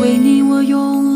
为你，我用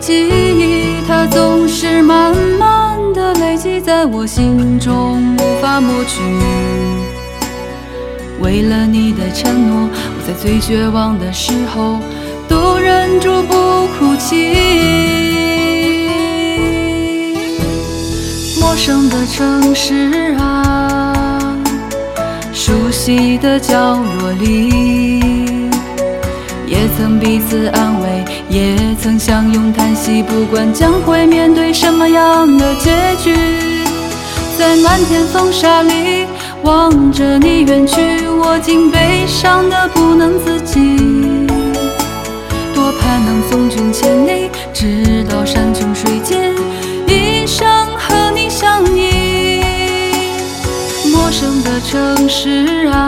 记忆它总是慢慢的累积在我心中，无法抹去。为了你的承诺，我在最绝望的时候都忍住不哭泣。陌生的城市啊，熟悉的角落里，也曾彼此安慰，也曾相拥叹息。不管将会面对什么样的结局，在漫天风沙里望着你远去，我竟悲伤的不能自己。多盼能送君千里，直到山穷水尽，一生和你相依。陌生的城市啊，